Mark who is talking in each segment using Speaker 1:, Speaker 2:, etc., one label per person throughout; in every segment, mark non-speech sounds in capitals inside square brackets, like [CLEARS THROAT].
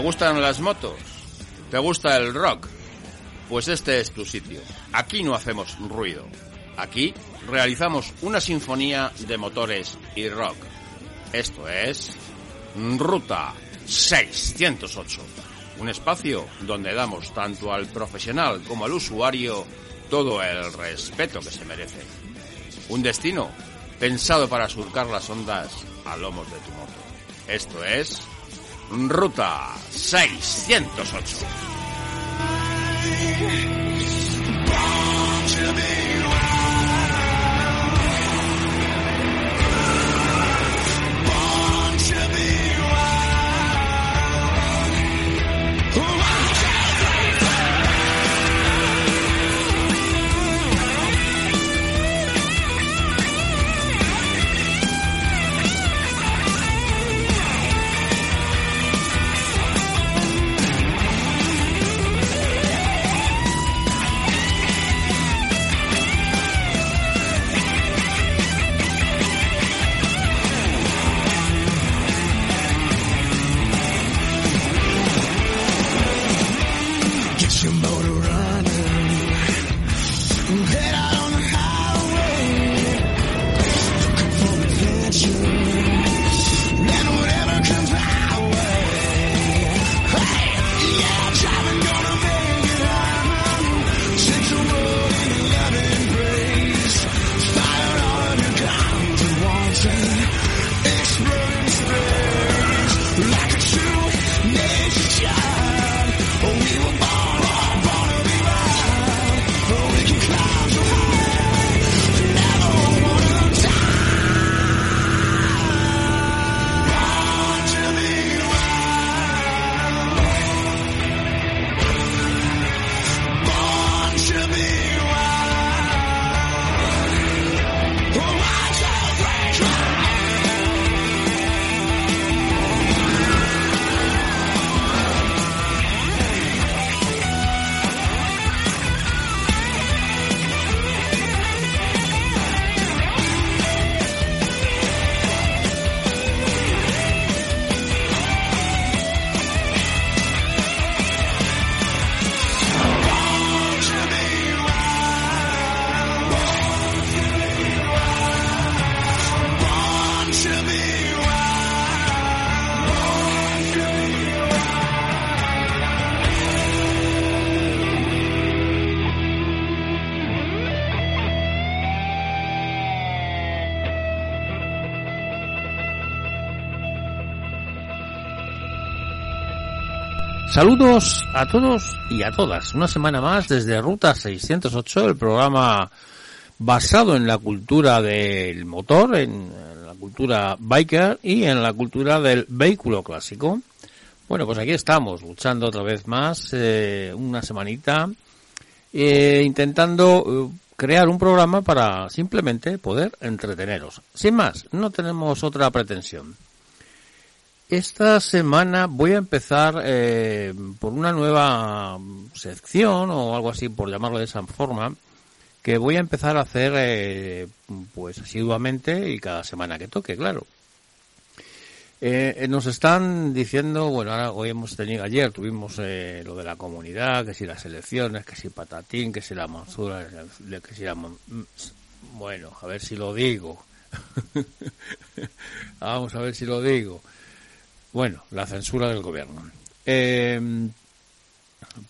Speaker 1: ¿Te gustan las motos? ¿Te gusta el rock? Pues este es tu sitio. Aquí no hacemos ruido. Aquí realizamos una sinfonía de motores y rock. Esto es Ruta 608. Un espacio donde damos tanto al profesional como al usuario todo el respeto que se merece. Un destino pensado para surcar las ondas a lomos de tu moto. Esto es Ruta 608.
Speaker 2: Saludos a todos y a todas. Una semana más desde Ruta 608, el programa basado en la cultura del motor, en la cultura biker y en la cultura del vehículo clásico. Bueno, pues aquí estamos, luchando otra vez más, eh, una semanita, eh, intentando eh, crear un programa para simplemente poder entreteneros. Sin más, no tenemos otra pretensión. Esta semana voy a empezar eh, por una nueva sección o algo así, por llamarlo de esa forma, que voy a empezar a hacer eh, pues asiduamente y cada semana que toque, claro. Eh, nos están diciendo, bueno, ahora hoy hemos tenido, ayer tuvimos eh, lo de la comunidad, que si las elecciones, que si patatín, que si la monsura, que si la... Bueno, a ver si lo digo. [LAUGHS] Vamos a ver si lo digo. Bueno, la censura del gobierno. Eh,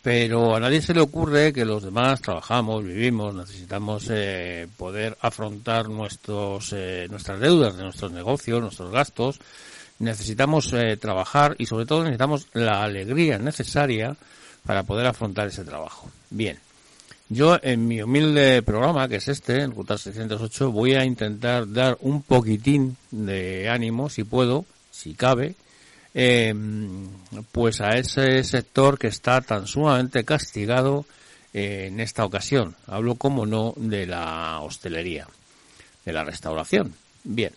Speaker 2: pero a nadie se le ocurre que los demás trabajamos, vivimos, necesitamos eh, poder afrontar nuestros, eh, nuestras deudas de nuestros negocios, nuestros gastos. Necesitamos eh, trabajar y sobre todo necesitamos la alegría necesaria para poder afrontar ese trabajo. Bien. Yo en mi humilde programa, que es este, en Ruta 608, voy a intentar dar un poquitín de ánimo, si puedo, si cabe, eh, pues a ese sector que está tan sumamente castigado eh, en esta ocasión. Hablo, como no, de la hostelería, de la restauración. Bien.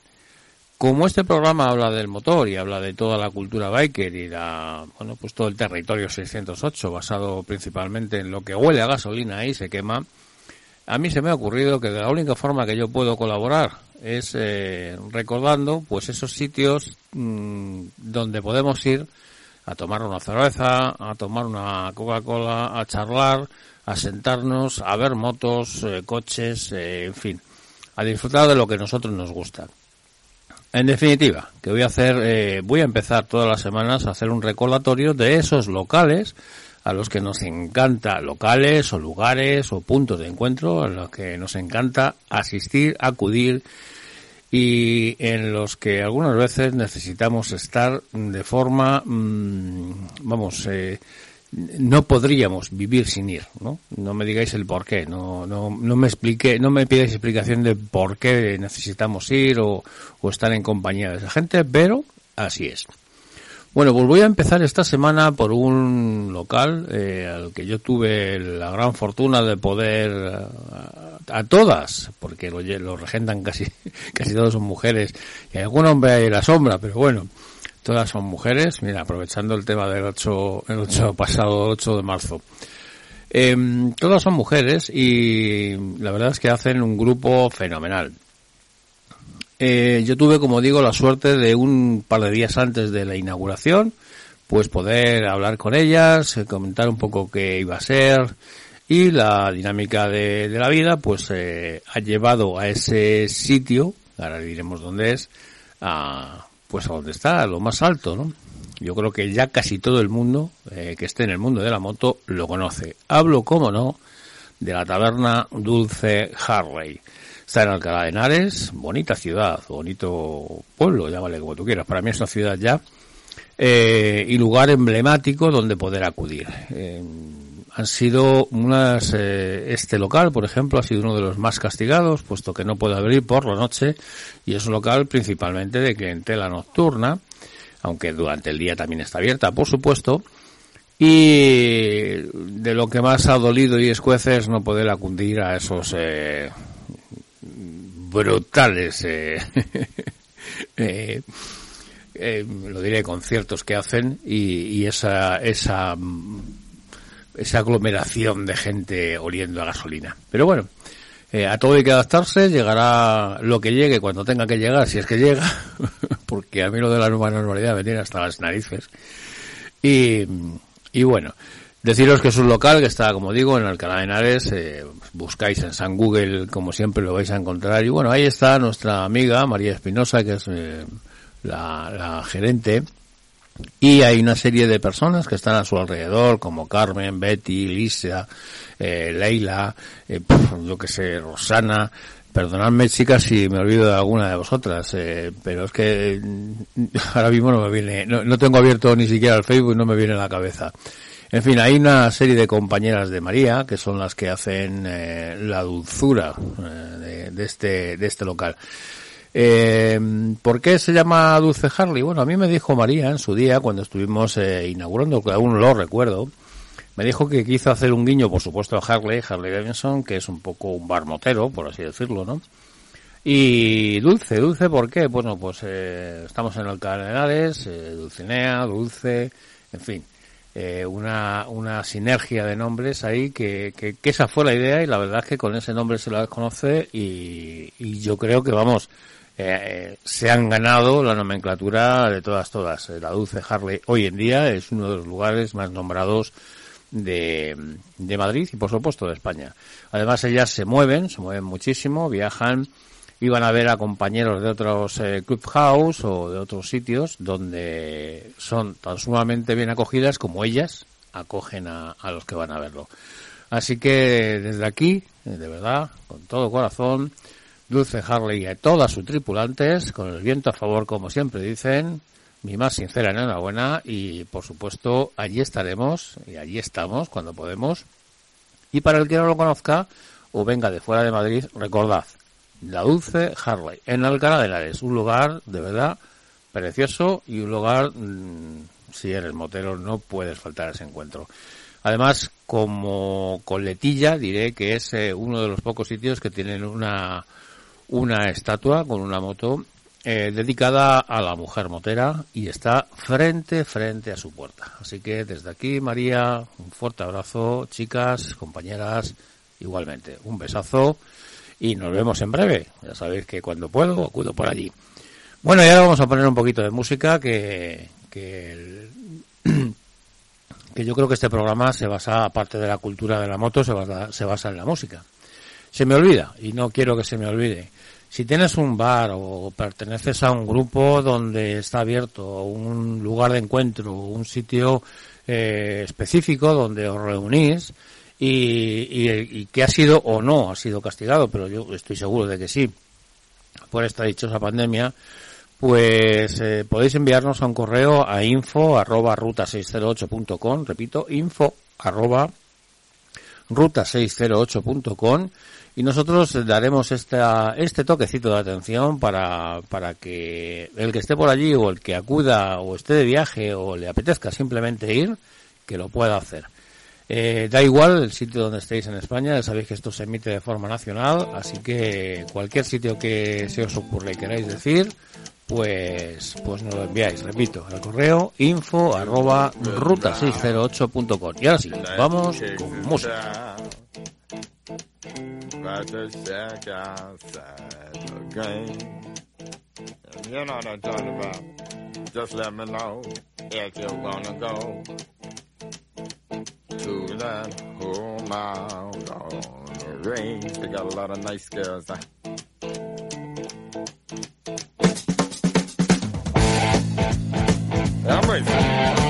Speaker 2: Como este programa habla del motor y habla de toda la cultura biker y la, bueno, pues todo el territorio 608 basado principalmente en lo que huele a gasolina y se quema, a mí se me ha ocurrido que la única forma que yo puedo colaborar es eh, recordando pues esos sitios mmm, donde podemos ir a tomar una cerveza, a tomar una Coca-Cola, a charlar, a sentarnos, a ver motos, eh, coches, eh, en fin, a disfrutar de lo que a nosotros nos gusta. En definitiva, que voy a hacer, eh, voy a empezar todas las semanas a hacer un recordatorio de esos locales a los que nos encanta, locales o lugares o puntos de encuentro a los que nos encanta asistir, acudir y en los que algunas veces necesitamos estar de forma, mm, vamos, eh, no podríamos vivir sin ir, ¿no? No me digáis el por qué, no, no, no me explique, no me pidáis explicación de por qué necesitamos ir o, o estar en compañía de esa gente, pero así es. Bueno, pues voy a empezar esta semana por un local eh, al que yo tuve la gran fortuna de poder a, a todas, porque lo, regentan casi [LAUGHS] casi todas son mujeres y algún hombre hay en la sombra, pero bueno, todas son mujeres. Mira, aprovechando el tema del 8, el 8 [LAUGHS] pasado 8 de marzo. Eh, todas son mujeres y la verdad es que hacen un grupo fenomenal. Eh, yo tuve, como digo, la suerte de un par de días antes de la inauguración, pues poder hablar con ellas, eh, comentar un poco qué iba a ser y la dinámica de, de la vida, pues eh, ha llevado a ese sitio, ahora diremos dónde es, a, pues a donde está, a lo más alto, ¿no? Yo creo que ya casi todo el mundo eh, que esté en el mundo de la moto lo conoce. Hablo, como no, de la taberna Dulce Harley. Está en Alcalá de Henares, bonita ciudad, bonito pueblo, llámale como tú quieras. Para mí es una ciudad ya. Eh, y lugar emblemático donde poder acudir. Eh, han sido unas, eh, este local, por ejemplo, ha sido uno de los más castigados, puesto que no puede abrir por la noche, y es un local principalmente de clientela nocturna, aunque durante el día también está abierta, por supuesto, y de lo que más ha dolido y escuece es no poder acudir a esos eh, brutales, eh, [LAUGHS] eh, eh, lo diré, conciertos que hacen y, esa, esa, esa aglomeración de gente oliendo a gasolina. Pero bueno, a todo hay que adaptarse, llegará lo que llegue cuando tenga que llegar, si es que llega, [LAUGHS] porque a mí lo de la nueva normalidad me tiene hasta las narices. Y, y bueno, Deciros que es un local que está, como digo, en Alcalá de Henares, eh, buscáis en San Google, como siempre lo vais a encontrar. Y bueno, ahí está nuestra amiga María Espinosa, que es eh, la, la, gerente. Y hay una serie de personas que están a su alrededor, como Carmen, Betty, Lisa, eh, Leila, eh, yo que sé, Rosana. Perdonadme, chicas, si me olvido de alguna de vosotras, eh, pero es que [LAUGHS] ahora mismo no me viene, no, no tengo abierto ni siquiera el Facebook no me viene a la cabeza. En fin, hay una serie de compañeras de María que son las que hacen eh, la dulzura eh, de, este, de este local. Eh, ¿Por qué se llama Dulce Harley? Bueno, a mí me dijo María en su día, cuando estuvimos eh, inaugurando, que aún lo recuerdo, me dijo que quiso hacer un guiño, por supuesto, a Harley, Harley Davidson, que es un poco un bar motero, por así decirlo, ¿no? Y dulce, dulce, ¿por qué? Bueno, pues eh, estamos en Henares, eh, Dulcinea, Dulce, en fin eh, una, una sinergia de nombres ahí que, que, que, esa fue la idea y la verdad es que con ese nombre se la conoce y, y yo creo que vamos eh, se han ganado la nomenclatura de todas todas. La Dulce Harley hoy en día es uno de los lugares más nombrados de, de Madrid y por supuesto de España. Además ellas se mueven se mueven muchísimo viajan iban a ver a compañeros de otros eh, clubhouse o de otros sitios donde son tan sumamente bien acogidas como ellas acogen a, a los que van a verlo. Así que desde aquí, de verdad, con todo corazón, Dulce Harley y a todas sus tripulantes, con el viento a favor, como siempre dicen, mi más sincera enhorabuena y, por supuesto, allí estaremos y allí estamos cuando podemos. Y para el que no lo conozca o venga de fuera de Madrid, recordad, la Dulce Harley, en Alcalá de un lugar de verdad precioso y un lugar, mmm, si eres motero, no puedes faltar a ese encuentro. Además, como coletilla, diré que es eh, uno de los pocos sitios que tienen una, una estatua con una moto eh, dedicada a la mujer motera y está frente, frente a su puerta. Así que desde aquí, María, un fuerte abrazo, chicas, compañeras, igualmente, un besazo y nos vemos en breve. Ya sabéis que cuando puedo acudo por allí. Bueno, y ahora vamos a poner un poquito de música que, que [CLEARS THROAT] que yo creo que este programa se basa, aparte de la cultura de la moto, se basa, se basa en la música. Se me olvida, y no quiero que se me olvide. Si tienes un bar o perteneces a un grupo donde está abierto un lugar de encuentro, un sitio eh, específico donde os reunís y, y, que ha sido o no ha sido castigado, pero yo estoy seguro de que sí, por esta dichosa pandemia, pues eh, podéis enviarnos a un correo a info arroba ruta608.com, repito, info arroba ruta608.com y nosotros daremos esta, este toquecito de atención para, para que el que esté por allí o el que acuda o esté de viaje o le apetezca simplemente ir, que lo pueda hacer. Eh, da igual el sitio donde estéis en España, ya sabéis que esto se emite de forma nacional, así que cualquier sitio que se os ocurra y queráis decir, pues, pues nos lo enviáis, repito, al correo info arroba ruta608.com. Y ahora sí, vamos con música. To that whole mile on the range. They got a lot of nice girls. Huh? I'm ready.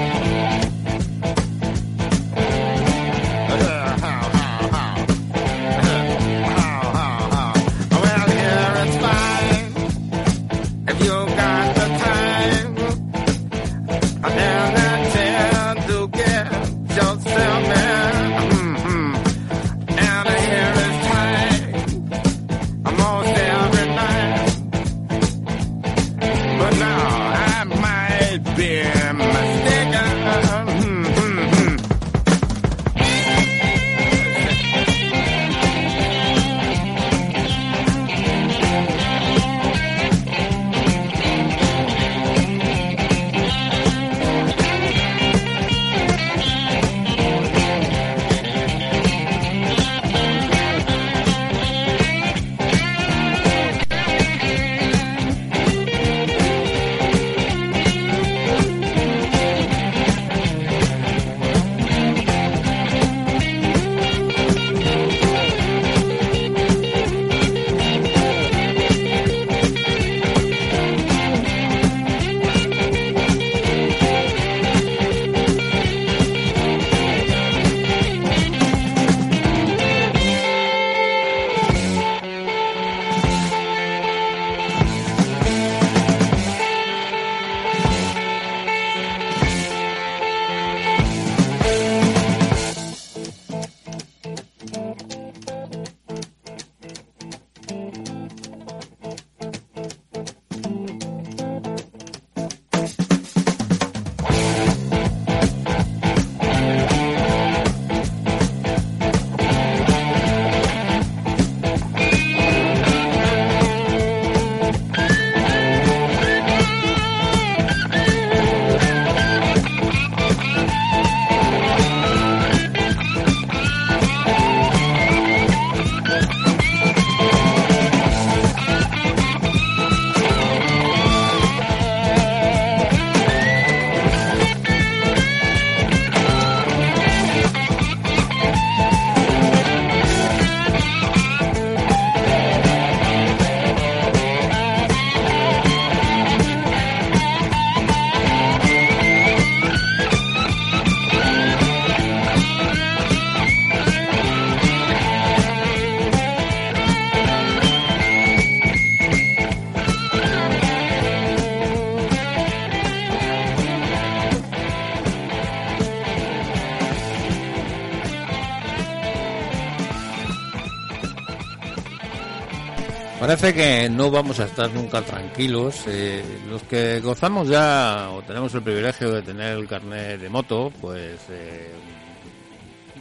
Speaker 2: Parece que no vamos a estar nunca tranquilos. Eh, los que gozamos ya o tenemos el privilegio de tener el carnet de moto, pues eh,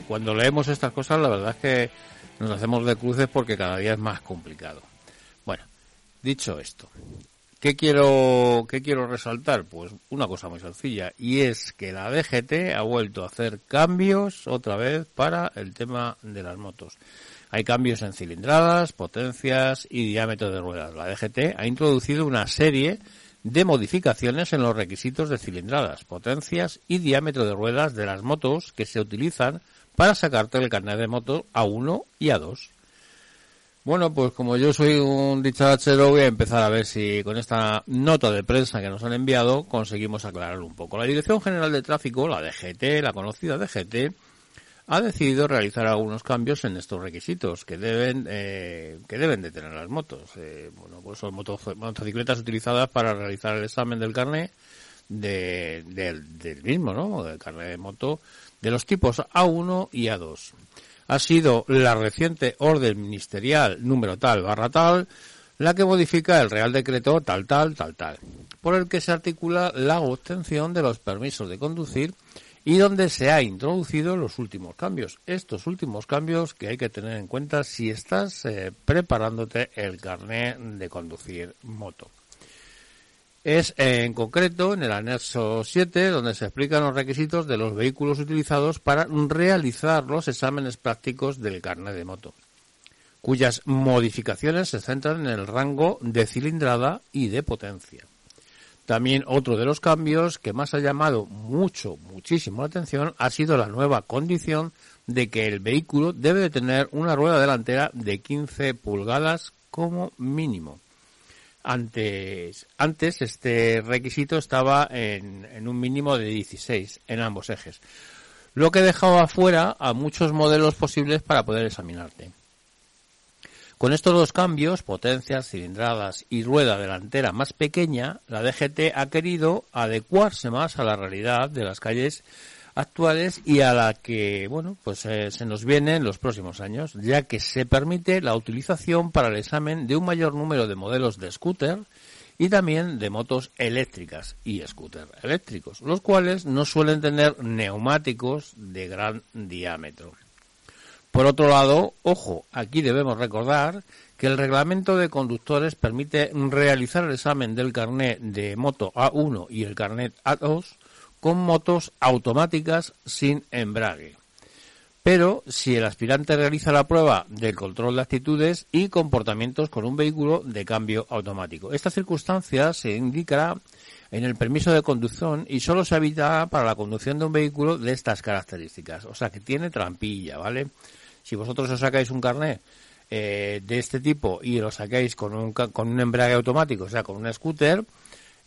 Speaker 2: cuando leemos estas cosas la verdad es que nos hacemos de cruces porque cada día es más complicado. Bueno, dicho esto, ¿qué quiero, qué quiero resaltar? Pues una cosa muy sencilla y es que la DGT ha vuelto a hacer cambios otra vez para el tema de las motos. Hay cambios en cilindradas, potencias y diámetro de ruedas. La DGT ha introducido una serie de modificaciones en los requisitos de cilindradas, potencias y diámetro de ruedas de las motos que se utilizan para sacarte el carnet de moto A1 y A2. Bueno, pues como yo soy un dicharachero, voy a empezar a ver si con esta nota de prensa que nos han enviado conseguimos aclarar un poco. La Dirección General de Tráfico, la DGT, la conocida DGT, ha decidido realizar algunos cambios en estos requisitos que deben eh, que deben de tener las motos. Eh, bueno, pues son motocicletas utilizadas para realizar el examen del carnet de, del mismo, ¿no? Del carnet de moto de los tipos A1 y A2 ha sido la reciente orden ministerial número tal barra tal la que modifica el Real Decreto tal tal tal tal, por el que se articula la obtención de los permisos de conducir y donde se ha introducido los últimos cambios. Estos últimos cambios que hay que tener en cuenta si estás eh, preparándote el carnet de conducir moto es en concreto en el anexo 7 donde se explican los requisitos de los vehículos utilizados para realizar los exámenes prácticos del carnet de moto, cuyas modificaciones se centran en el rango de cilindrada y de potencia. También otro de los cambios que más ha llamado mucho, muchísimo la atención ha sido la nueva condición de que el vehículo debe de tener una rueda delantera de 15 pulgadas como mínimo antes, antes este requisito estaba en, en un mínimo de 16 en ambos ejes, lo que dejaba fuera a muchos modelos posibles para poder examinarte. Con estos dos cambios, potencias, cilindradas y rueda delantera más pequeña, la DGT ha querido adecuarse más a la realidad de las calles actuales y a la que, bueno, pues eh, se nos viene en los próximos años, ya que se permite la utilización para el examen de un mayor número de modelos de scooter y también de motos eléctricas y scooter eléctricos, los cuales no suelen tener neumáticos de gran diámetro. Por otro lado, ojo, aquí debemos recordar que el reglamento de conductores permite realizar el examen del carnet de moto A1 y el carnet A2 con motos automáticas sin embrague. Pero si el aspirante realiza la prueba del control de actitudes y comportamientos con un vehículo de cambio automático. Esta circunstancia se indicará en el permiso de conducción y solo se evitará para la conducción de un vehículo de estas características. O sea que tiene trampilla, ¿vale? Si vosotros os sacáis un carnet eh, de este tipo y lo sacáis con un, con un embrague automático, o sea, con un scooter,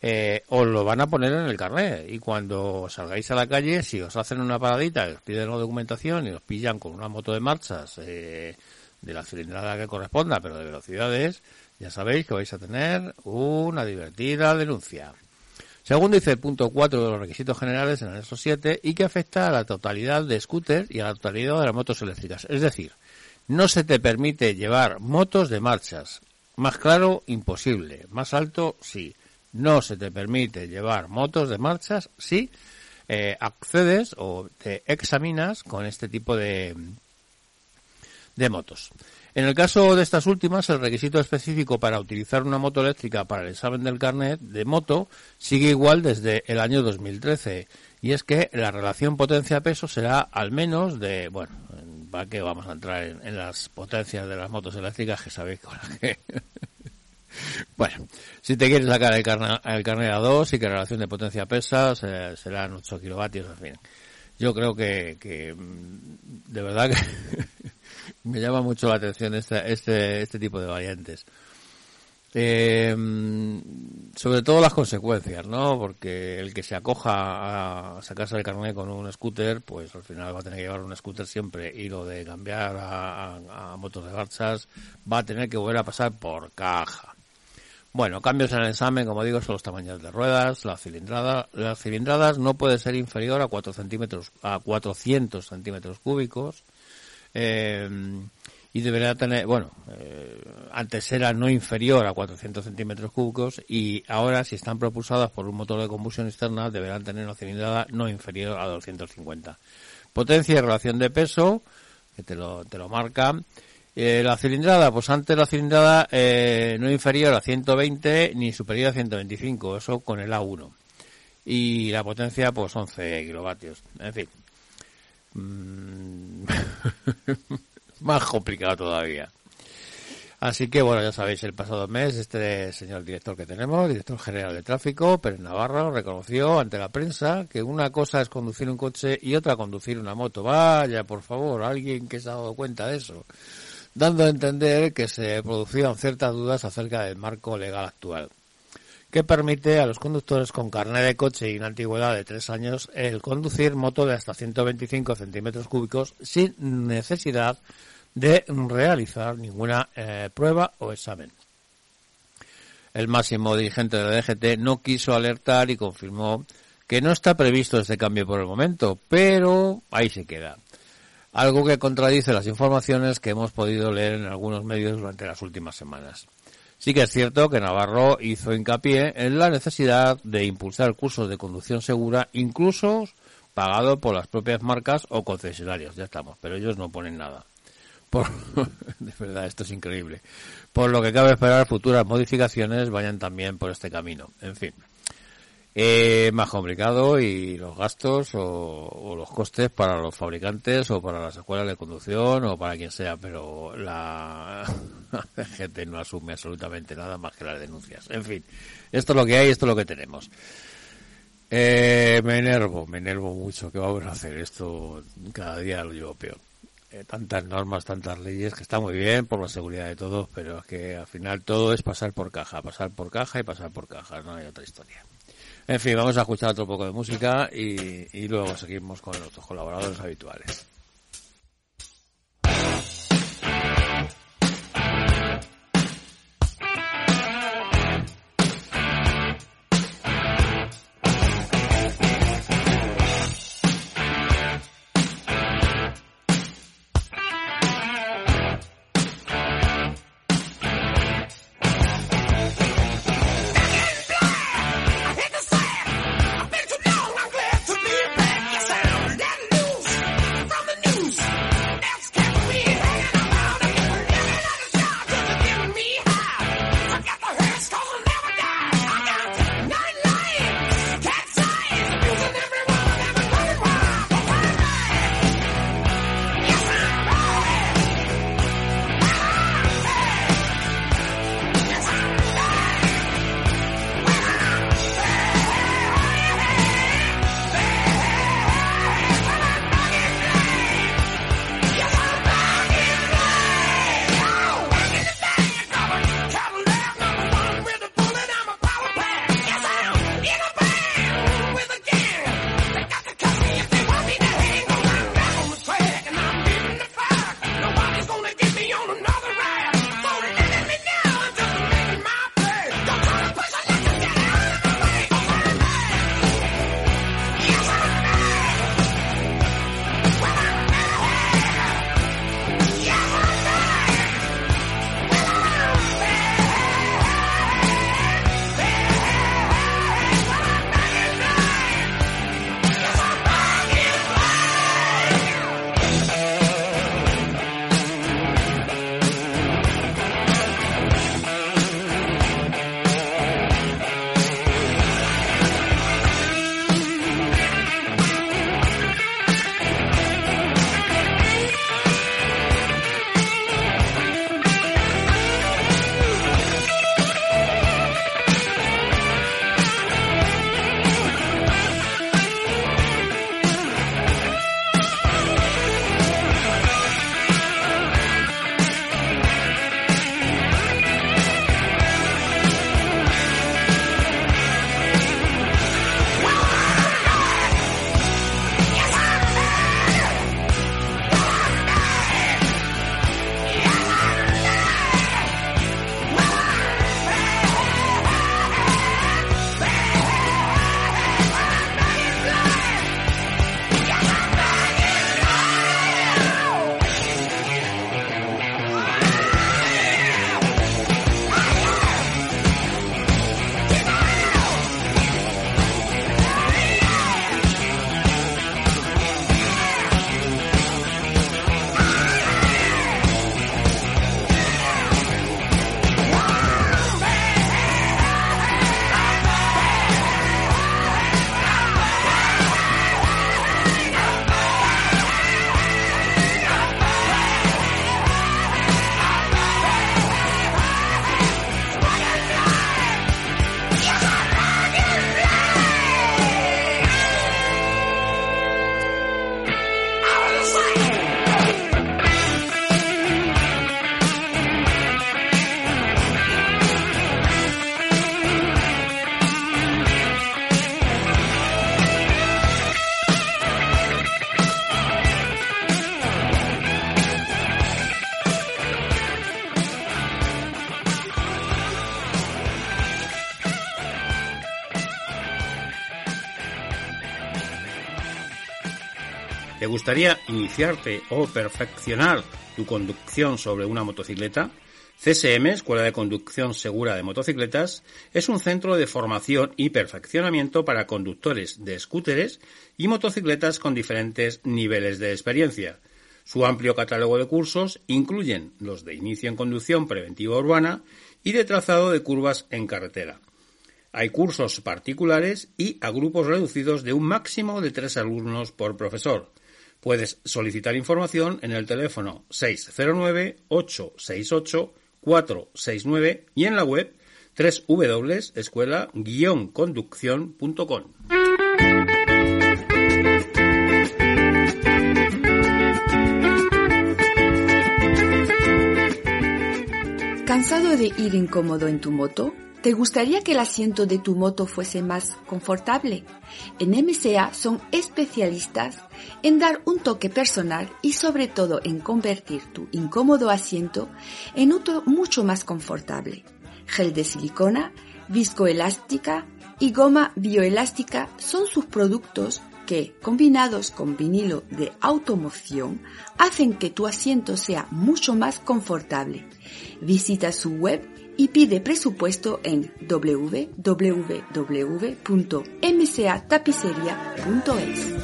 Speaker 2: eh, os lo van a poner en el carnet y cuando salgáis a la calle, si os hacen una paradita, os piden la documentación y os pillan con una moto de marchas eh, de la cilindrada que corresponda, pero de velocidades, ya sabéis que vais a tener una divertida denuncia. Segundo dice el punto 4 de los requisitos generales en el anexo 7 y que afecta a la totalidad de scooters y a la totalidad de las motos eléctricas. Es decir, no se te permite llevar motos de marchas. Más claro, imposible. Más alto, sí no se te permite llevar motos de marchas si eh, accedes o te examinas con este tipo de, de motos. En el caso de estas últimas, el requisito específico para utilizar una moto eléctrica para el examen del carnet de moto sigue igual desde el año 2013. Y es que la relación potencia-peso será al menos de, bueno, ¿para qué vamos a entrar en, las potencias de las motos eléctricas que sabéis con las que [LAUGHS] bueno, si te quieres sacar el, carne, el carnet a 2 y que relación de potencia pesa serán 8 kilovatios, en fin. Yo creo que, que mm, de verdad que [LAUGHS] me llama mucho la atención este, este, este tipo de variantes. Eh, sobre todo las consecuencias, ¿no? Porque el que se acoja a sacarse el carnet con un scooter, pues al final va a tener que llevar un scooter siempre y lo de cambiar a, motos de marchas va a tener que volver a pasar por caja. Bueno, cambios en el examen, como digo, son los tamaños de ruedas, la cilindrada. Las cilindradas no puede ser inferior a 4 centímetros, a 400 centímetros cúbicos. Eh, y debería tener, bueno, eh, antes era no inferior a 400 centímetros cúbicos y ahora si están propulsadas por un motor de combustión externa deberán tener una cilindrada no inferior a 250. Potencia y relación de peso, que te lo, te lo marca. Eh, la cilindrada, pues antes la cilindrada eh, no inferior a 120 ni superior a 125, eso con el A1. Y la potencia, pues 11 kilovatios. En fin. Mm, [LAUGHS] más complicado todavía. Así que, bueno, ya sabéis, el pasado mes este señor director que tenemos, director general de tráfico, Pérez Navarro, reconoció ante la prensa que una cosa es conducir un coche y otra conducir una moto. Vaya, por favor, alguien que se ha dado cuenta de eso. Dando a entender que se producían ciertas dudas acerca del marco legal actual que permite a los conductores con carnet de coche y una antigüedad de tres años el conducir moto de hasta 125 centímetros cúbicos sin necesidad de realizar ninguna eh, prueba o examen. El máximo dirigente de la DGT no quiso alertar y confirmó que no está previsto este cambio por el momento, pero ahí se queda. Algo que contradice las informaciones que hemos podido leer en algunos medios durante las últimas semanas. Sí que es cierto que Navarro hizo hincapié en la necesidad de impulsar cursos de conducción segura, incluso pagado por las propias marcas o concesionarios. Ya estamos, pero ellos no ponen nada. Por, [LAUGHS] de verdad, esto es increíble. Por lo que cabe esperar futuras modificaciones vayan también por este camino. En fin eh, más complicado y los gastos o, los costes para los fabricantes o para las escuelas de conducción o para quien sea, pero [LAUGHS] la, gente no asume absolutamente nada más que las denuncias. En fin, esto es lo que hay, esto es lo que tenemos. Eh, me enervo, me enervo mucho. ¿Qué vamos a hacer? Esto cada día lo llevo peor. Eh, tantas normas, tantas leyes, que está muy bien por la seguridad de todos, pero es que al final todo es pasar por caja, pasar por caja y pasar por caja, no hay otra historia. En fin, vamos a escuchar otro poco de música y, luego seguimos con nuestros colaboradores habituales.
Speaker 3: Gustaría iniciarte o perfeccionar tu conducción sobre una motocicleta? CSM, Escuela de Conducción Segura de Motocicletas, es un centro de formación y perfeccionamiento para conductores de scooteres y motocicletas con diferentes niveles de experiencia. Su amplio catálogo de cursos incluyen los de inicio en conducción preventiva urbana y de trazado de curvas en carretera. Hay cursos particulares y a grupos reducidos de un máximo de tres alumnos por profesor. Puedes solicitar información en el teléfono 609-868-469 y en la web www.escuela-conducción.com.
Speaker 4: ¿Cansado de ir incómodo en tu moto? ¿Te gustaría que el asiento de tu moto fuese más confortable? En MCA son especialistas en dar un toque personal y sobre todo en convertir tu incómodo asiento en otro mucho más confortable. Gel de silicona, viscoelástica y goma bioelástica son sus productos que, combinados con vinilo de automoción, hacen que tu asiento sea mucho más confortable. Visita su web y pide presupuesto en www.mcatapiceria.es.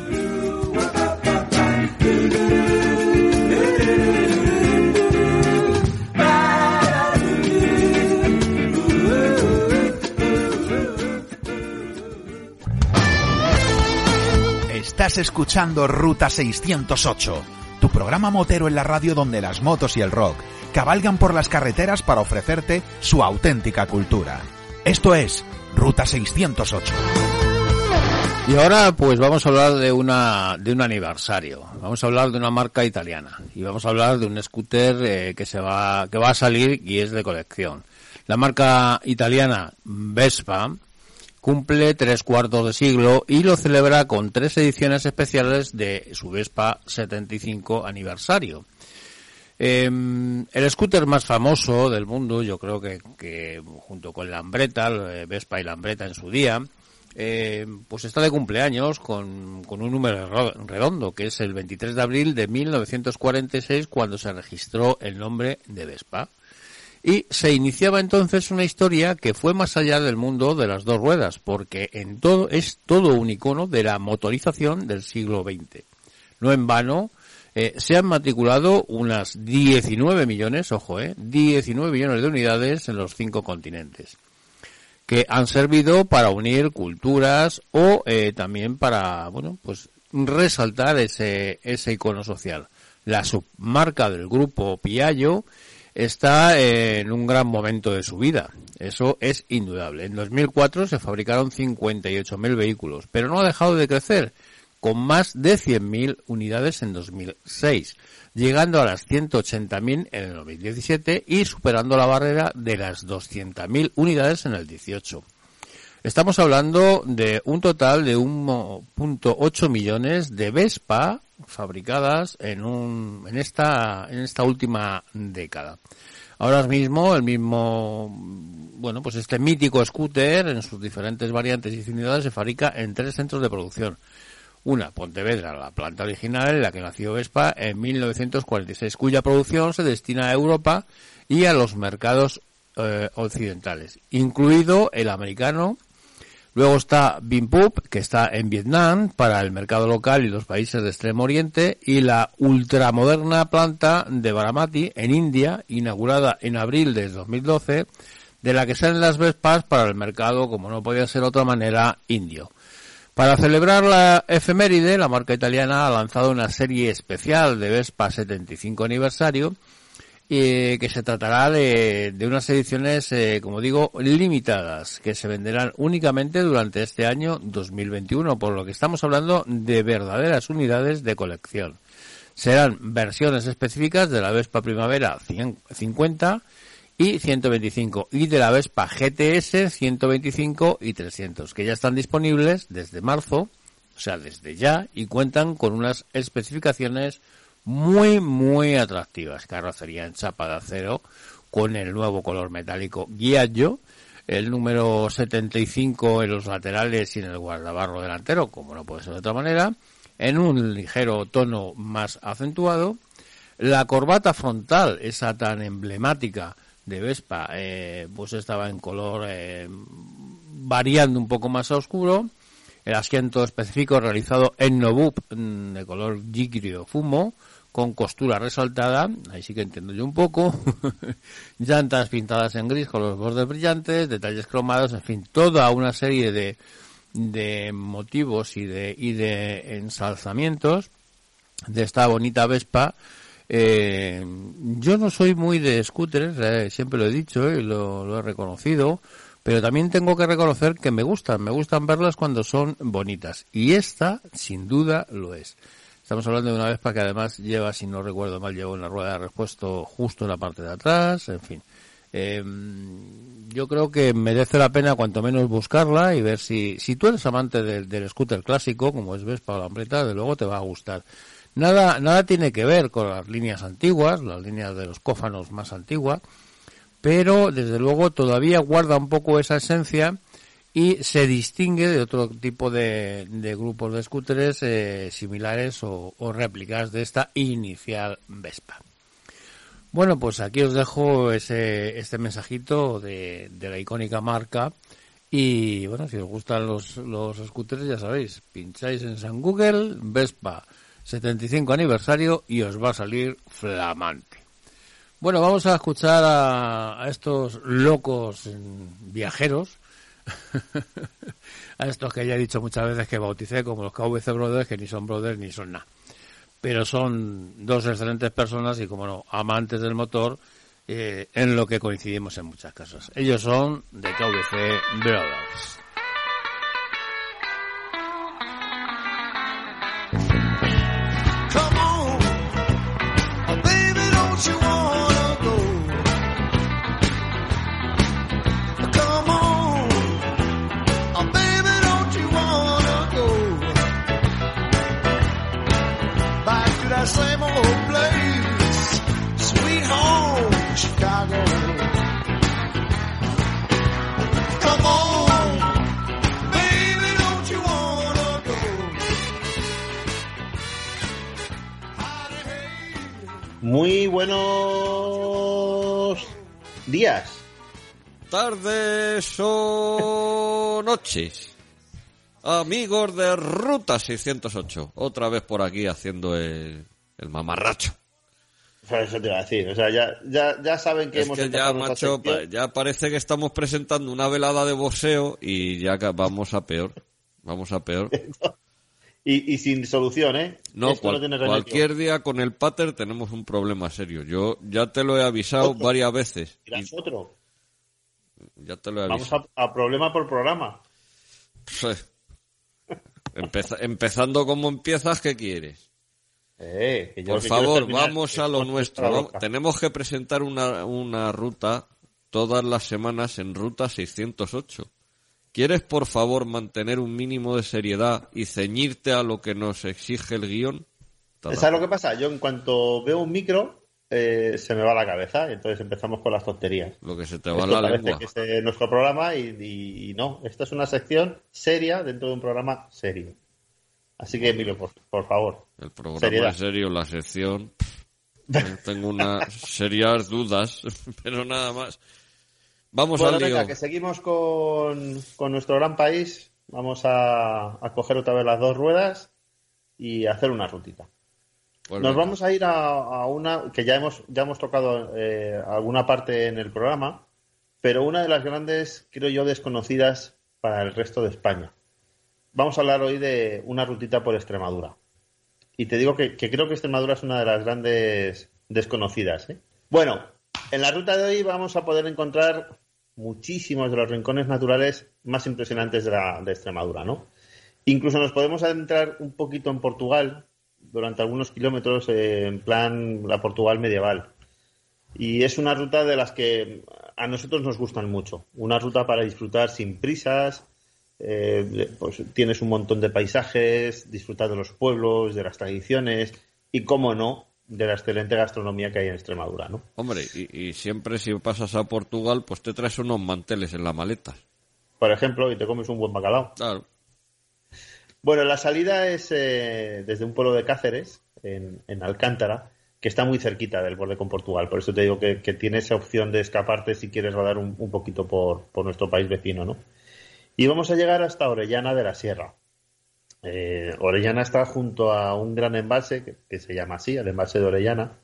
Speaker 5: Estás escuchando Ruta 608, tu programa motero en la radio donde las motos y el rock cabalgan por las carreteras para ofrecerte su auténtica cultura. Esto es Ruta 608.
Speaker 2: Y ahora pues vamos a hablar de una de un aniversario. Vamos a hablar de una marca italiana y vamos a hablar de un scooter eh, que se va que va a salir y es de colección. La marca italiana Vespa cumple tres cuartos de siglo y lo celebra con tres ediciones especiales de su Vespa 75 aniversario. Em, el scooter más famoso del mundo, yo creo que, junto con Lambretta, eh, Vespa y Lambretta en su día, eh, pues está de cumpleaños con, con, un número redondo, que es el 23 de abril de 1946, cuando se registró el nombre de Vespa. Y se iniciaba entonces una historia que fue más allá del mundo de las dos ruedas, porque en todo es todo un icono de la motorización del siglo XX. No en vano, eh, se han matriculado unas 19 millones, ojo, eh, 19 millones de unidades en los cinco continentes, que han servido para unir culturas o eh, también para, bueno, pues resaltar ese, ese icono social. La submarca del grupo Piaggio está en un gran momento de su vida. Eso es indudable. En 2004 se fabricaron 58.000 vehículos, pero no ha dejado de crecer con más de 100.000 unidades en 2006, llegando a las 180.000 en el 2017 y superando la barrera de las 200.000 unidades en el 18. Estamos hablando de un total de 1.8 millones de Vespa fabricadas en un en esta en esta última década. Ahora mismo el mismo bueno, pues este mítico scooter en sus diferentes variantes y unidades se fabrica en tres centros de producción. Una, Pontevedra, la planta original en la que nació Vespa en 1946, cuya producción se destina a Europa y a los mercados eh, occidentales, incluido el americano. Luego está Bimpup, que está en Vietnam para el mercado local y los países de Extremo Oriente, y la ultramoderna planta de Baramati en India, inaugurada en abril de 2012, de la que salen las Vespas para el mercado, como no podía ser otra manera, indio. Para celebrar la efeméride, la marca italiana ha lanzado una serie especial de Vespa 75 aniversario, eh, que se tratará de, unas ediciones, eh, como digo, limitadas, que se venderán únicamente durante este año 2021, por lo que estamos hablando de verdaderas unidades de colección. Serán versiones específicas de la Vespa Primavera 50, y 125 y de la Vespa GTS 125 y 300 que ya están disponibles desde marzo, o sea, desde ya y cuentan con unas especificaciones muy muy atractivas, carrocería en chapa de acero con el nuevo color metálico Giaggio, el número 75 en los laterales y en el guardabarro delantero, como no puede ser de otra manera, en un ligero tono más acentuado. La corbata frontal, esa tan emblemática de Vespa, eh, pues estaba en color eh, variando un poco más a oscuro. El asiento específico realizado en Nobup mm, de color gigrio fumo con costura resaltada, ahí sí que entiendo yo un poco, [LAUGHS] llantas pintadas en gris con los bordes brillantes, detalles cromados, en fin, toda una serie de, de motivos y de, y de ensalzamientos de esta bonita Vespa. Eh, yo no soy muy de scooters, eh, siempre lo he dicho y lo, he reconocido, pero también tengo que reconocer que me gustan, me gustan verlas cuando son bonitas. Y esta, sin duda, lo es. Estamos hablando de una Vespa que además lleva, si no recuerdo mal, lleva una rueda de repuesto justo en la parte de atrás, en fin. Eh, yo creo que merece la pena cuanto menos buscarla y ver si, si tú eres amante del, del scooter clásico, como es Vespa o Lambretta, de luego te va a gustar. Nada, nada tiene que ver con las líneas antiguas, las líneas de los cófanos más antiguas, pero desde luego todavía guarda un poco esa esencia y se distingue de otro tipo de, de grupos de scooters eh, similares o, o, réplicas de esta inicial Vespa. Bueno, pues aquí os dejo ese, este mensajito de, la icónica marca y bueno, si os gustan los, los scooters ya sabéis, pincháis en San Google Vespa 75 aniversario y os va a salir flamante. Bueno, vamos a escuchar a, a estos locos viajeros [LAUGHS] a estos que ya he dicho muchas veces que bauticé como los KVC Brothers, que ni son brothers ni son nada. Pero son dos excelentes personas y, como no, amantes del motor, eh, en lo que coincidimos en muchas cosas. Ellos son de KVC Brothers.
Speaker 6: Muy buenos días.
Speaker 7: Tardes o [LAUGHS] noches. Amigos de Ruta 608. Otra vez por aquí haciendo el, el mamarracho.
Speaker 6: Eso te iba a decir. O sea, ya, ya, ya saben que
Speaker 7: es
Speaker 6: hemos
Speaker 7: que ya, macho, ya parece que estamos presentando una velada de boxeo y ya vamos a peor. Vamos a peor. [LAUGHS]
Speaker 6: y, y, sin solución, ¿eh?
Speaker 7: No, cual, no cualquier día con el pater tenemos un problema serio. Yo ya te lo he avisado
Speaker 6: ¿Otro?
Speaker 7: varias veces.
Speaker 6: ¿Irás otro?
Speaker 7: Ya te lo he
Speaker 6: Vamos
Speaker 7: avisado.
Speaker 6: a, a problema por programa.
Speaker 7: Empeza- empezando como empiezas, ¿qué quieres?
Speaker 6: Eh, que yo
Speaker 7: Por
Speaker 6: que
Speaker 7: favor,
Speaker 6: terminar
Speaker 7: vamos a lo nuestro. Tenemos que presentar una, una ruta todas las semanas en ruta 608. ¿Quieres, por favor, mantener un mínimo de seriedad y ceñirte a lo que nos exige el guion?
Speaker 6: ¿Sabes lo que pasa? Yo en cuanto veo un micro, eh, se me va la cabeza entonces empezamos con las tonterías.
Speaker 7: Lo que se te va
Speaker 6: Esto
Speaker 7: la lengua.
Speaker 6: que es eh, nuestro programa y, y- y no, esta es una sección seria dentro de un programa serio. Así que, Emilio, por, por favor.
Speaker 7: El programa
Speaker 6: Seriedad.
Speaker 7: en serio, la sección. pff, [LAUGHS] Tengo unas serias dudas, [LAUGHS] pero nada más. Vamos
Speaker 6: Bueno,
Speaker 7: al lío.
Speaker 6: venga, que seguimos con, con nuestro gran país. Vamos a, a coger otra vez las dos ruedas y hacer una rutita.
Speaker 7: Pues
Speaker 6: Nos
Speaker 7: venga.
Speaker 6: vamos a ir a, a una que ya hemos, ya hemos tocado eh, alguna parte en el programa, pero una de las grandes, creo yo, desconocidas para el resto de España. Vamos a hablar hoy de una rutita por Extremadura. Y te digo que, que creo que Extremadura es una de las grandes desconocidas. ¿eh? Bueno, en la ruta de hoy vamos a poder encontrar muchísimos de los rincones naturales más impresionantes de, la, de Extremadura, ¿no? Incluso nos podemos adentrar un poquito en Portugal durante algunos kilómetros en plan la Portugal medieval. Y es una ruta de las que a nosotros nos gustan mucho. Una ruta para disfrutar sin prisas. eh, pues tienes un montón de paisajes, disfrutar de los pueblos, de las tradiciones y, cómo no, de la excelente gastronomía que hay en Extremadura, ¿no?
Speaker 7: Hombre, y, y siempre si pasas a Portugal, pues te traes unos manteles en la maleta.
Speaker 6: Por ejemplo, y te comes un buen bacalao.
Speaker 7: Claro.
Speaker 6: Bueno, la salida es eh, desde un pueblo de Cáceres, en, en, Alcántara, que está muy cerquita del borde con Portugal. Por eso te digo que, que tiene esa opción de escaparte si quieres rodar un, un poquito por, por, nuestro país vecino, ¿no? Y vamos a llegar hasta Orellana de la Sierra. Eh, Orellana está junto a un gran embalse que, se llama así, el embalse de Orellana.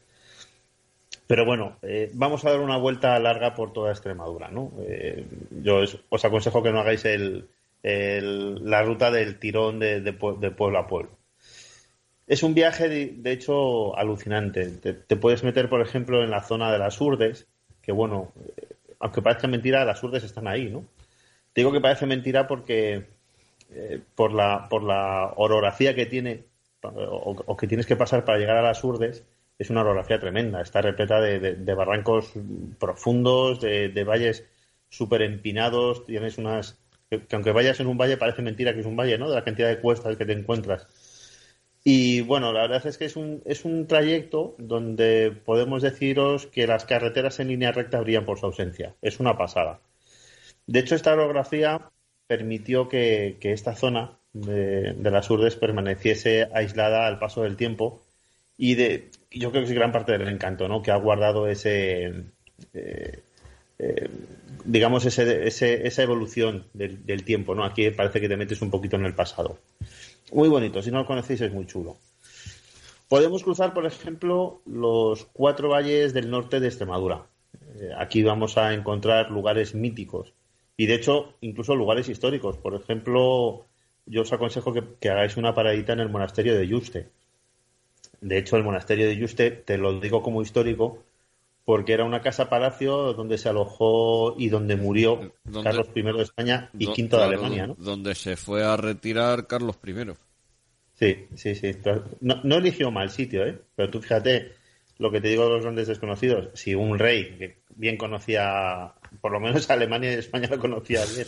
Speaker 6: Pero bueno, eh, vamos a dar una vuelta larga por toda Extremadura, ¿no? Eh, yo os, aconsejo que no hagáis el, la ruta del tirón de, pueblo a pueblo. Es un viaje, de, de hecho, alucinante. Te, te, puedes meter, por ejemplo, en la zona de las Urdes, que bueno, aunque parezca mentira, las Urdes están ahí, ¿no? Te digo que parece mentira porque eh, por, la, por la orografía que tiene o, que tienes que pasar para llegar a las Urdes, es una orografía tremenda. Está repleta de, de, barrancos profundos, de, de valles súper empinados, tienes unas que, que, aunque vayas en un valle parece mentira que es un valle, ¿no? De la cantidad de cuestas que te encuentras. Y bueno, la verdad es que es un, es un trayecto donde podemos deciros que las carreteras en línea recta brillan por su ausencia. Es una pasada. De hecho, esta orografía permitió que, que esta zona de, de, las Urdes permaneciese aislada al paso del tiempo y de, yo creo que es gran parte del encanto, ¿no? Que ha guardado ese, eh, eh, digamos, ese, ese, esa evolución del, del, tiempo, ¿no? Aquí parece que te metes un poquito en el pasado. Muy bonito, si no lo conocéis es muy chulo. Podemos cruzar, por ejemplo, los cuatro valles del norte de Extremadura. Eh, aquí vamos a encontrar lugares míticos y, de hecho, incluso lugares históricos. Por ejemplo, yo os aconsejo que, que hagáis una paradita en el monasterio de Yuste. De hecho, el monasterio de Yuste, te lo digo como histórico, porque era una casa palacio donde se alojó y donde murió ¿Donde, Carlos I de España y V de Alemania, ¿no?
Speaker 7: Donde se fue a retirar Carlos I.
Speaker 6: Sí, sí, sí. No, no, eligió mal sitio, ¿eh? Pero tú fíjate lo que te digo de los grandes desconocidos. Si un rey que bien conocía, por lo menos Alemania y España lo conocía bien,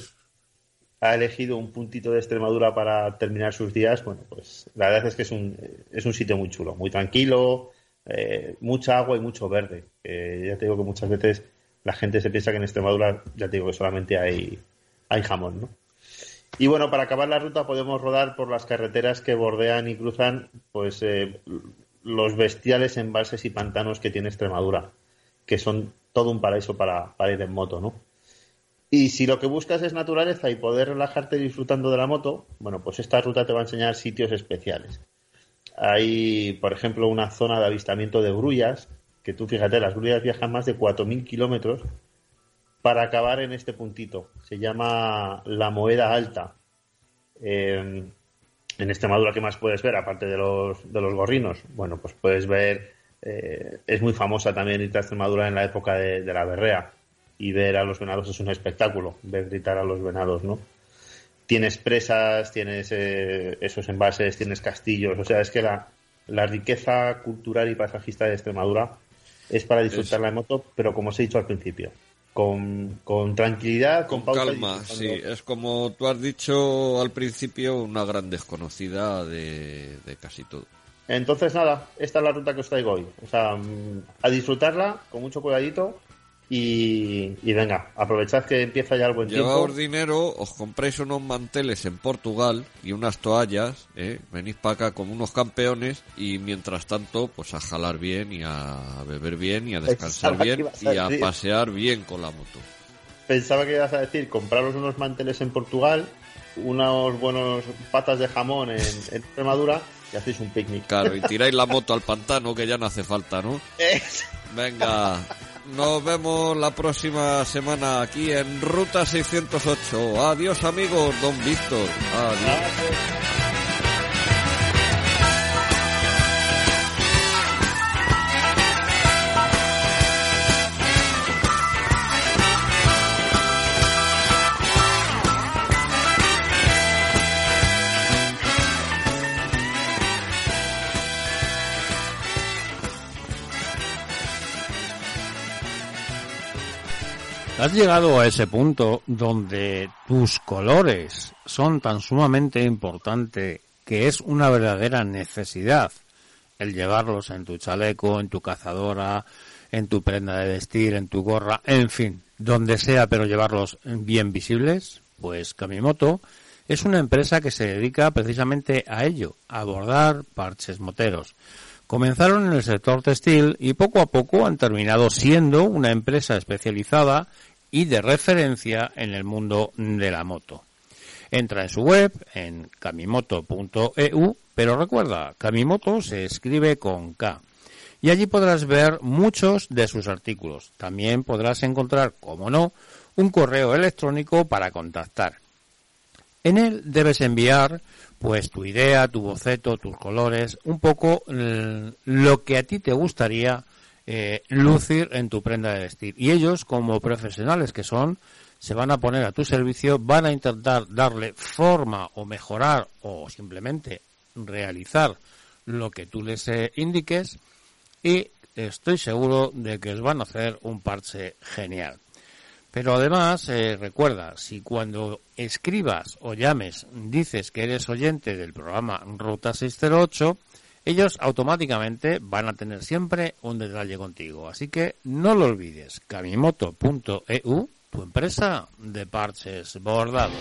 Speaker 6: ha elegido un puntito de Extremadura para terminar sus días, bueno, pues la verdad es que es un, es un sitio muy chulo, muy tranquilo, eh, mucha agua y mucho verde. Ya te digo que muchas veces la gente se piensa que en Extremadura, ya te digo que solamente hay, hay jamón, ¿no? Y bueno, para acabar la ruta podemos rodar por las carreteras que bordean y cruzan pues eh, los bestiales embalses y pantanos que tiene Extremadura, que son todo un paraíso para, para ir en moto, ¿no? Y si lo que buscas es naturaleza y poder relajarte disfrutando de la moto, bueno, pues esta ruta te va a enseñar sitios especiales. Hay, por ejemplo, una zona de avistamiento de grullas, que tú fíjate, las grullas viajan más de 4.000 kilómetros para acabar en este puntito. Se llama la Moeda Alta. Eh, en Extremadura, ¿qué más puedes ver? Aparte de los, de los gorrinos. Bueno, pues puedes ver, eh, es muy famosa también irte a Extremadura en la época de, de, la berrea. Y ver a los venados es un espectáculo, ver gritar a los venados, ¿no? tienes presas, tienes eh, esos envases, tienes castillos. O sea, es que la, la, riqueza cultural y paisajista de Extremadura es para disfrutarla en moto, pero como os he dicho al principio, con, con tranquilidad, con,
Speaker 7: con calma. Sí, es como tú has dicho al principio, una gran desconocida de, de casi todo.
Speaker 6: Entonces, nada, esta es la ruta que os traigo hoy. O sea, mm, a disfrutarla con mucho cuidadito y, y, venga, aprovechad que empieza ya el buen
Speaker 7: Llevaos
Speaker 6: tiempo.
Speaker 7: dinero, os compráis unos manteles en Portugal y unas toallas, ¿eh? venís para acá como unos campeones y mientras tanto, pues a jalar bien y a beber bien y a descansar Pensaba bien a y a pasear bien con la moto.
Speaker 6: Pensaba que ibas a decir compraros unos manteles en Portugal, unos buenos patas de jamón en, en Extremadura y hacéis un picnic.
Speaker 7: Claro, y [LAUGHS] tiráis la moto al pantano que ya no hace falta, ¿no? Venga. Nos vemos la próxima semana aquí en Ruta 608. Adiós amigos, don Víctor. Adiós.
Speaker 2: Has llegado a ese punto donde tus colores son tan sumamente importantes que es una verdadera necesidad el llevarlos en tu chaleco, en tu cazadora, en tu prenda de vestir, en tu gorra, en fin, donde sea, pero llevarlos bien visibles, pues Camimoto es una empresa que se dedica precisamente a ello, a bordar parches moteros. Comenzaron en el sector textil y poco a poco han terminado siendo una empresa especializada y de referencia en el mundo de la moto. Entra en su web en kamimoto.eu, pero recuerda, Kamimoto se escribe con K. Y allí podrás ver muchos de sus artículos. También podrás encontrar, como no, un correo electrónico para contactar. En él debes enviar pues tu idea, tu boceto, tus colores, un poco mm, lo que a ti te gustaría eh, lucir en tu prenda de vestir. Y ellos, como profesionales que son, se van a poner a tu servicio, van a intentar darle forma o mejorar o simplemente realizar lo que tú les eh, indiques y estoy seguro de que os van a hacer un parche genial. Pero además, eh, recuerda, si cuando escribas o llames dices que eres oyente del programa Ruta 608, ellos automáticamente van a tener siempre un detalle contigo. Así que no lo olvides, camimoto.eu, tu empresa de parches bordados.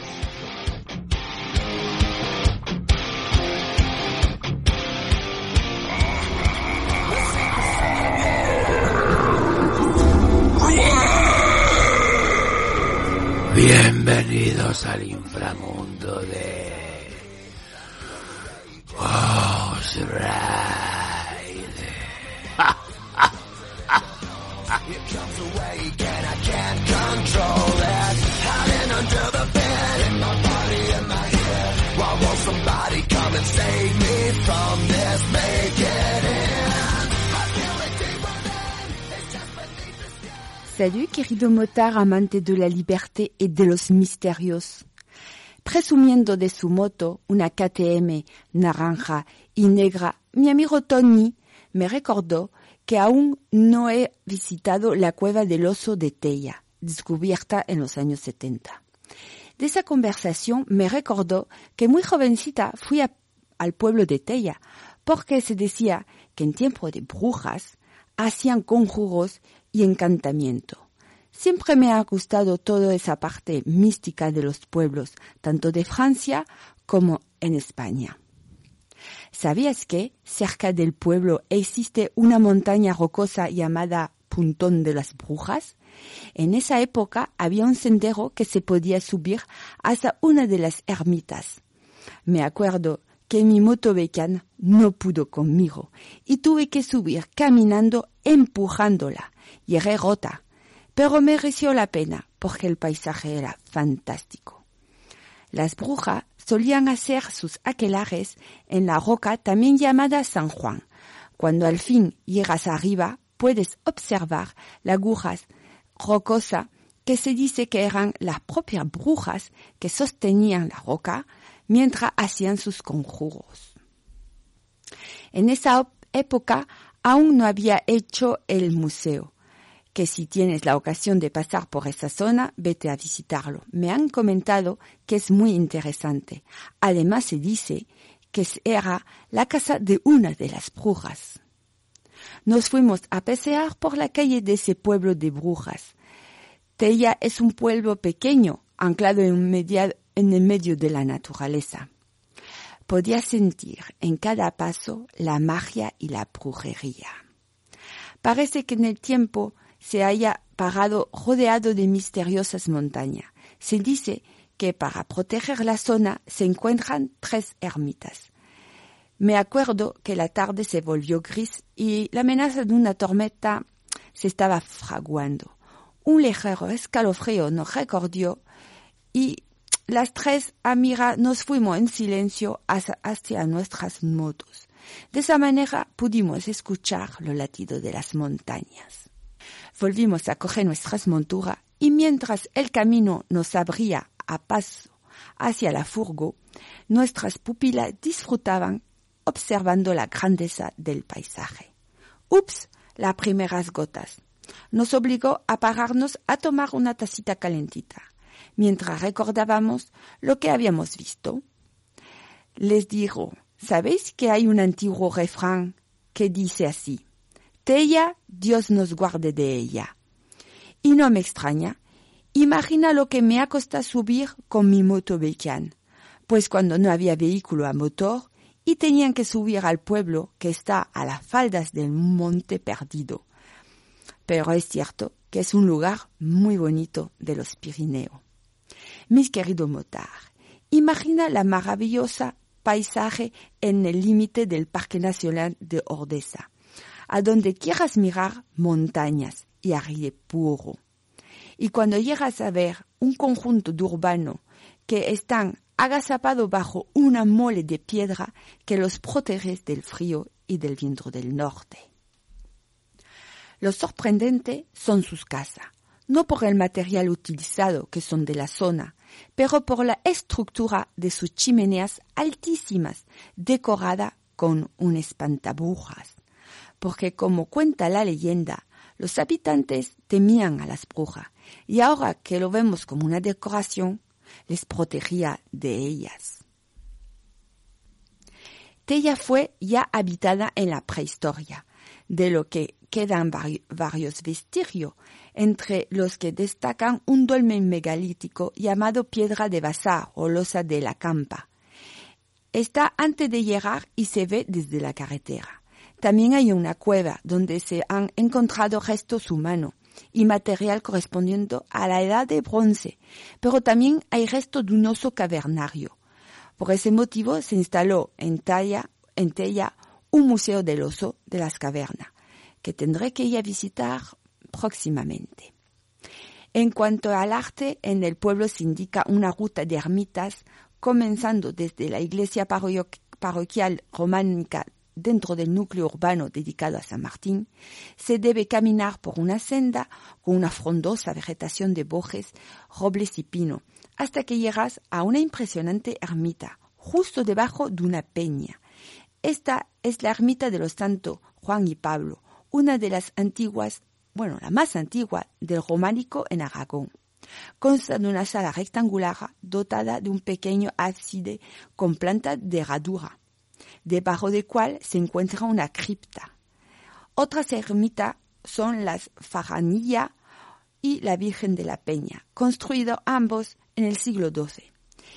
Speaker 2: Bienvenidos al inframundo de
Speaker 4: Salut querido motar amante de la liberté et de los misterios. Presumiendo de su moto, una KTM naranja y negra, mi amigo Tony me recordó que aún no he visitado la cueva del oso de Tella, descubierta en los años 70. De esa conversación me recordó que muy jovencita fui al pueblo de Tella, porque se decía que en tiempo de brujas hacían conjuros y encantamiento. Siempre me ha gustado toda esa parte mística de los pueblos, tanto de Francia como en España. ¿Sabías que cerca del pueblo existe una montaña rocosa llamada Puntón de las Brujas? En esa época había un sendero que se podía subir hasta una de las ermitas. Me acuerdo que mi moto no pudo conmigo y tuve que subir caminando empujándola. Llegué rota, pero mereció la pena porque el paisaje era fantástico. Las brujas solían hacer sus aquelares en la roca también llamada San Juan. Cuando al fin llegas arriba, puedes observar lagunas rocosas que se dice que eran las propias brujas que sostenían la roca mientras hacían sus conjuros. En esa época aún no había hecho el museo, que si tienes la ocasión de pasar por esa zona, vete a visitarlo. Me han comentado que es muy interesante. Además se dice que era la casa de una de las brujas. Nos fuimos a pasear por la calle de ese pueblo de brujas. Tella es un pueblo pequeño, anclado en, en el medio de la naturaleza. Podía sentir en cada paso la magia y la brujería. Parece que en el tiempo se haya parado rodeado de misteriosas montañas. Se dice que para proteger la zona se encuentran tres ermitas. Me acuerdo que la tarde se volvió gris y la amenaza de una tormenta se estaba fraguando. Un ligero escalofrío nos recordó y las tres amigas nos fuimos en silencio hacia, nuestras motos. De esa manera pudimos escuchar los latidos de las montañas. Volvimos a coger nuestras monturas y mientras el camino nos abría a paso hacia la furgo, nuestras pupilas disfrutaban observando la grandeza del paisaje. Ups, las primeras gotas. Nos obligó a pararnos a tomar una tacita calentita mientras recordábamos lo que habíamos visto. Les digo, ¿sabéis que hay un antiguo refrán que dice así? Tella, Dios nos guarde de ella. Y no me extraña. Imagina lo que me ha costado subir con mi moto pues cuando no había vehículo a motor y tenían que subir al pueblo que está a las faldas del monte perdido. Pero es cierto que es un lugar muy bonito de los Pirineos. Mis queridos motar, imagina la maravillosa paisaje en el límite del Parque Nacional de Ordesa. A donde quieras mirar, montañas y aire puro. Y cuando llegas a ver un conjunto de urbano que están agazapados bajo una mole de piedra que los protege del frío y del viento del norte. Lo sorprendente son sus casas, no por el material utilizado, que son de la zona, pero por la estructura de sus chimeneas altísimas, decorada con un espantabujas. Porque como cuenta la leyenda, los habitantes temían a las brujas, y ahora que lo vemos como una decoración, les protegía de ellas. Tella fue ya habitada en la prehistoria, de lo que quedan varios vestigios, entre los que destacan un dolmen megalítico llamado Piedra de Bazar o Losa de la Campa. Está antes de llegar y se ve desde la carretera. También hay una cueva donde se han encontrado restos humanos y material correspondiente a la edad de bronce, pero también hay restos de un oso cavernario. Por ese motivo se instaló en, Talla, en Tella un museo del oso de las cavernas, que tendré que ir a visitar próximamente. En cuanto al arte, en el pueblo se indica una ruta de ermitas, comenzando desde la iglesia parroquial románica dentro del núcleo urbano dedicado a San Martín, se debe caminar por una senda con una frondosa vegetación de bojes, robles y pino, hasta que llegas a una impresionante ermita, justo debajo de una peña. Esta es la ermita de los santos Juan y Pablo, una de las antiguas, bueno, la más antigua del románico en Aragón. Consta de una sala rectangular dotada de un pequeño ábside con planta de herradura, debajo del cual se encuentra una cripta. Otras ermitas son las Fajanilla y la Virgen de la Peña, construidos ambos en el siglo XII.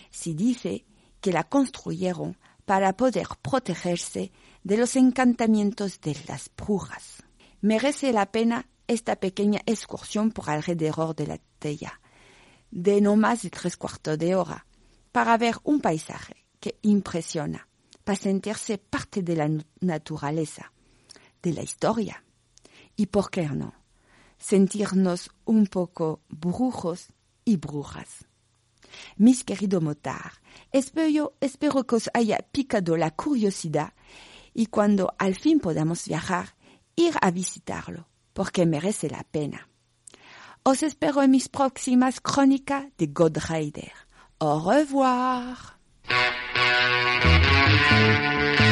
Speaker 4: Se dice que la construyeron para poder protegerse de los encantamientos de las brujas. Merece la pena esta pequeña excursión por alrededor de la tella, de no más de tres cuartos de hora, para ver un paisaje que impresiona, para sentirse parte de la naturaleza, de la historia, y por qué no, sentirnos un poco brujos y brujas. Mis queridos motar, espero, espero que os haya picado la curiosidad y cuando al fin podamos viajar, ir a visitarlo, porque merece la pena. Os espero en mis próximas crónicas de God Rider. Au revoir.
Speaker 2: ¿Qué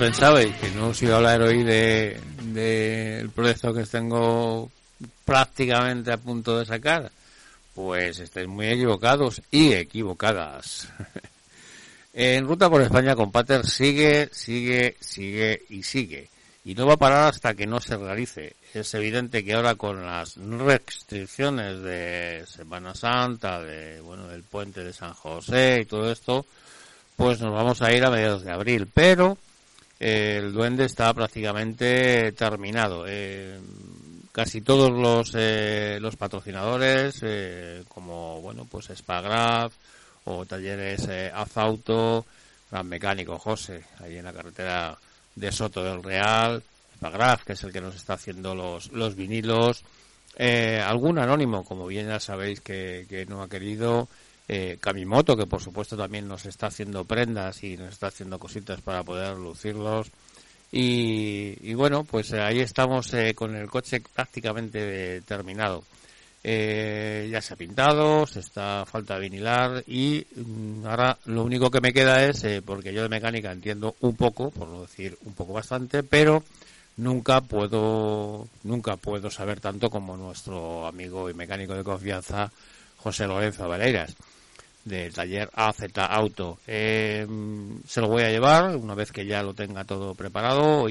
Speaker 2: os pensabais? ¿Que no os iba a hablar hoy del de, proyecto que tengo prácticamente a punto de sacar? Pues estáis muy equivocados y equivocadas. [LAUGHS] en Ruta por España con Pater sigue, sigue, sigue y sigue. Y no va a parar hasta que no se realice. Es evidente que ahora con las restricciones de Semana Santa, de, bueno, del puente de San José y todo esto, pues nos vamos a ir a mediados de abril. Pero el duende está prácticamente terminado. Eh, casi todos los, eh, los patrocinadores, como, bueno, pues Spagraph o talleres Azauto, Gran Mecánico José, ahí en la carretera de Soto del Real, Spagraph, que es el que nos está haciendo los, los vinilos, algún anónimo, como bien ya sabéis que, que no ha querido, eh, Kamimoto, que por supuesto también nos está haciendo prendas y nos está haciendo cositas para poder lucirlos. Y, bueno, pues eh, ahí estamos eh, con el coche prácticamente terminado. Eh, ya se ha pintado, se está falta vinilar y mm, ahora lo único que me queda es, porque yo de mecánica entiendo un poco, por no decir un poco bastante, pero nunca puedo, nunca puedo saber tanto como nuestro amigo y mecánico de confianza, José Lorenzo Valeiras del taller AZ Auto. Eh, se lo voy a llevar una vez que ya lo tenga todo preparado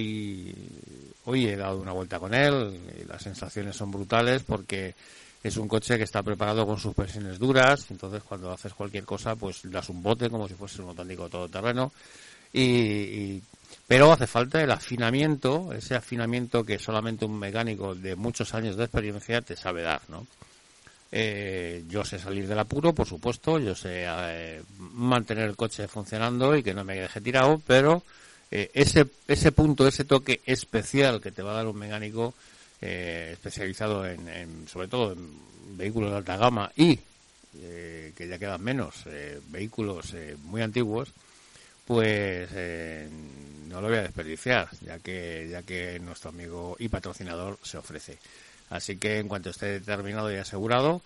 Speaker 2: hoy he dado una vuelta con él y las sensaciones son brutales porque es un coche que está preparado con suspensiones duras, entonces cuando haces cualquier cosa pues das un bote como si fuese un auténtico todoterreno y, y pero hace falta el afinamiento, ese afinamiento que solamente un mecánico de muchos años de experiencia te sabe dar, ¿no? Eh, yo sé salir del apuro, por supuesto, yo sé eh, mantener el coche funcionando y que no me deje tirado, pero eh, ese, ese punto, ese toque especial que te va a dar un mecánico especializado en, sobre todo en vehículos de alta gama y que ya quedan menos vehículos muy antiguos, pues no lo voy a desperdiciar, ya que, ya que nuestro amigo y patrocinador se ofrece. Así que en cuanto esté terminado y asegurado,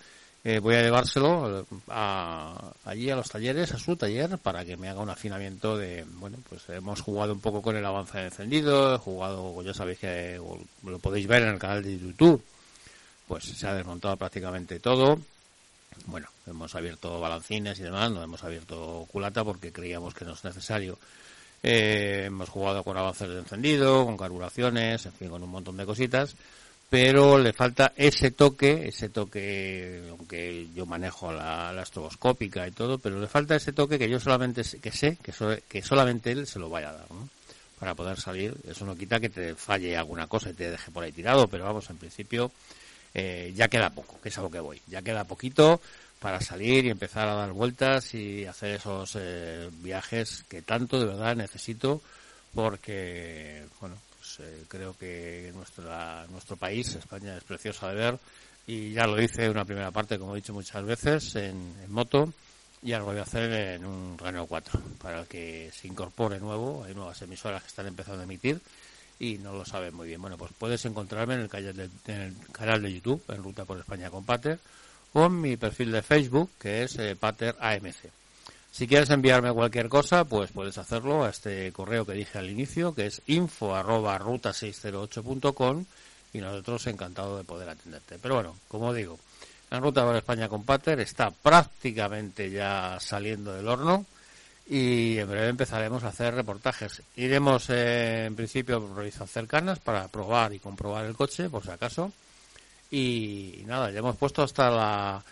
Speaker 2: eh, voy a llevárselo a, allí a los talleres, a su taller, para que me haga un afinamiento de, bueno, pues hemos jugado un poco con el avance de encendido, he jugado, ya sabéis que lo podéis ver en el canal de YouTube, pues se ha desmontado prácticamente todo. Bueno, hemos abierto balancines y demás, no hemos abierto culata porque creíamos que no es necesario. Eh, hemos jugado con avances de encendido, con carburaciones, en fin, con un montón de cositas pero le falta ese toque, ese toque, aunque yo manejo la, estroboscópica y todo, pero le falta ese toque que yo solamente que sé que, que solamente él se lo vaya a dar, ¿no? Para poder salir. Eso no quita que te falle alguna cosa y te deje por ahí tirado, pero vamos, en principio eh, ya queda poco, que es a lo que voy. Ya queda poquito para salir y empezar a dar vueltas y hacer esos eh, viajes que tanto de verdad necesito porque, bueno, pues, eh, creo que nuestra, nuestro país, España, es preciosa de ver y ya lo hice en una primera parte, como he dicho muchas veces, en, moto y ahora lo voy a hacer en un Renault 4 para que se incorpore nuevo. Hay nuevas emisoras que están empezando a emitir y no lo saben muy bien. Bueno, pues puedes encontrarme en el, canal de, YouTube, en Ruta por España con Pater, o en mi perfil de Facebook, que es eh, Pater AMC. Si quieres enviarme cualquier cosa, pues puedes hacerlo a este correo que dije al inicio, que es info arroba ruta608.com y nosotros encantados de poder atenderte. Pero bueno, como digo, la ruta para España con Pater está prácticamente ya saliendo del horno y en breve empezaremos a hacer reportajes. Iremos eh, en principio a revisar cercanas para probar y comprobar el coche, por si acaso. y nada, ya hemos puesto hasta la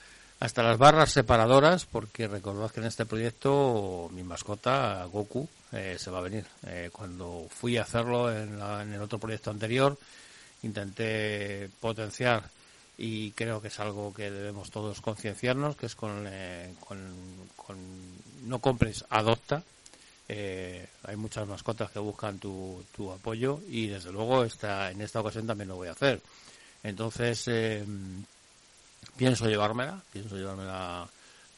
Speaker 2: hasta las barras separadoras, porque recordad que en este proyecto mi mascota, Goku, eh, se va a venir. Eh, cuando fui a hacerlo en, el otro proyecto anterior, intenté potenciar y creo que es algo que debemos todos concienciarnos, que es con, eh, con, no compres, adopta. hay muchas mascotas que buscan tu, tu apoyo y desde luego esta, en esta ocasión también lo voy a hacer. Entonces, pienso llevármela, pienso llevármela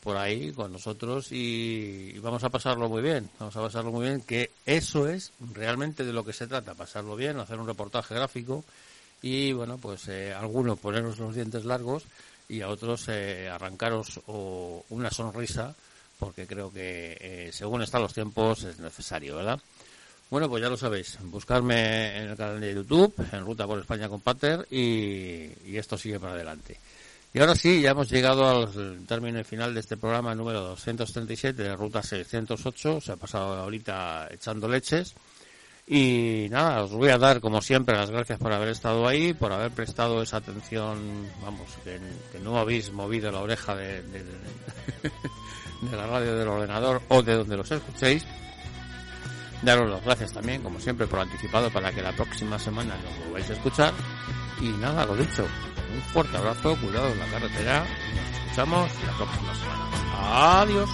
Speaker 2: por ahí con nosotros y, vamos a pasarlo muy bien, vamos a pasarlo muy bien, que eso es realmente de lo que se trata, pasarlo bien, hacer un reportaje gráfico y bueno, pues eh, algunos ponernos los dientes largos y a otros eh, arrancaros o una sonrisa porque creo que eh, según están los tiempos es necesario, ¿verdad? Bueno, pues ya lo sabéis. Buscarme en el canal de YouTube, en Ruta por España con Pater, y esto sigue para adelante. Y ahora sí, ya hemos llegado al término final de este programa número 237 de Ruta 608. Se ha pasado ahorita echando leches. Y nada, os voy a dar, como siempre, las gracias por haber estado ahí, por haber prestado esa atención, vamos, que, no habéis movido la oreja de, de, de la radio del ordenador o de donde los escuchéis. Daros las gracias también, como siempre, por anticipado para que la próxima semana nos volváis a escuchar. Y nada, lo dicho, un fuerte abrazo, cuidado en la carretera. Nos escuchamos la próxima semana. Adiós.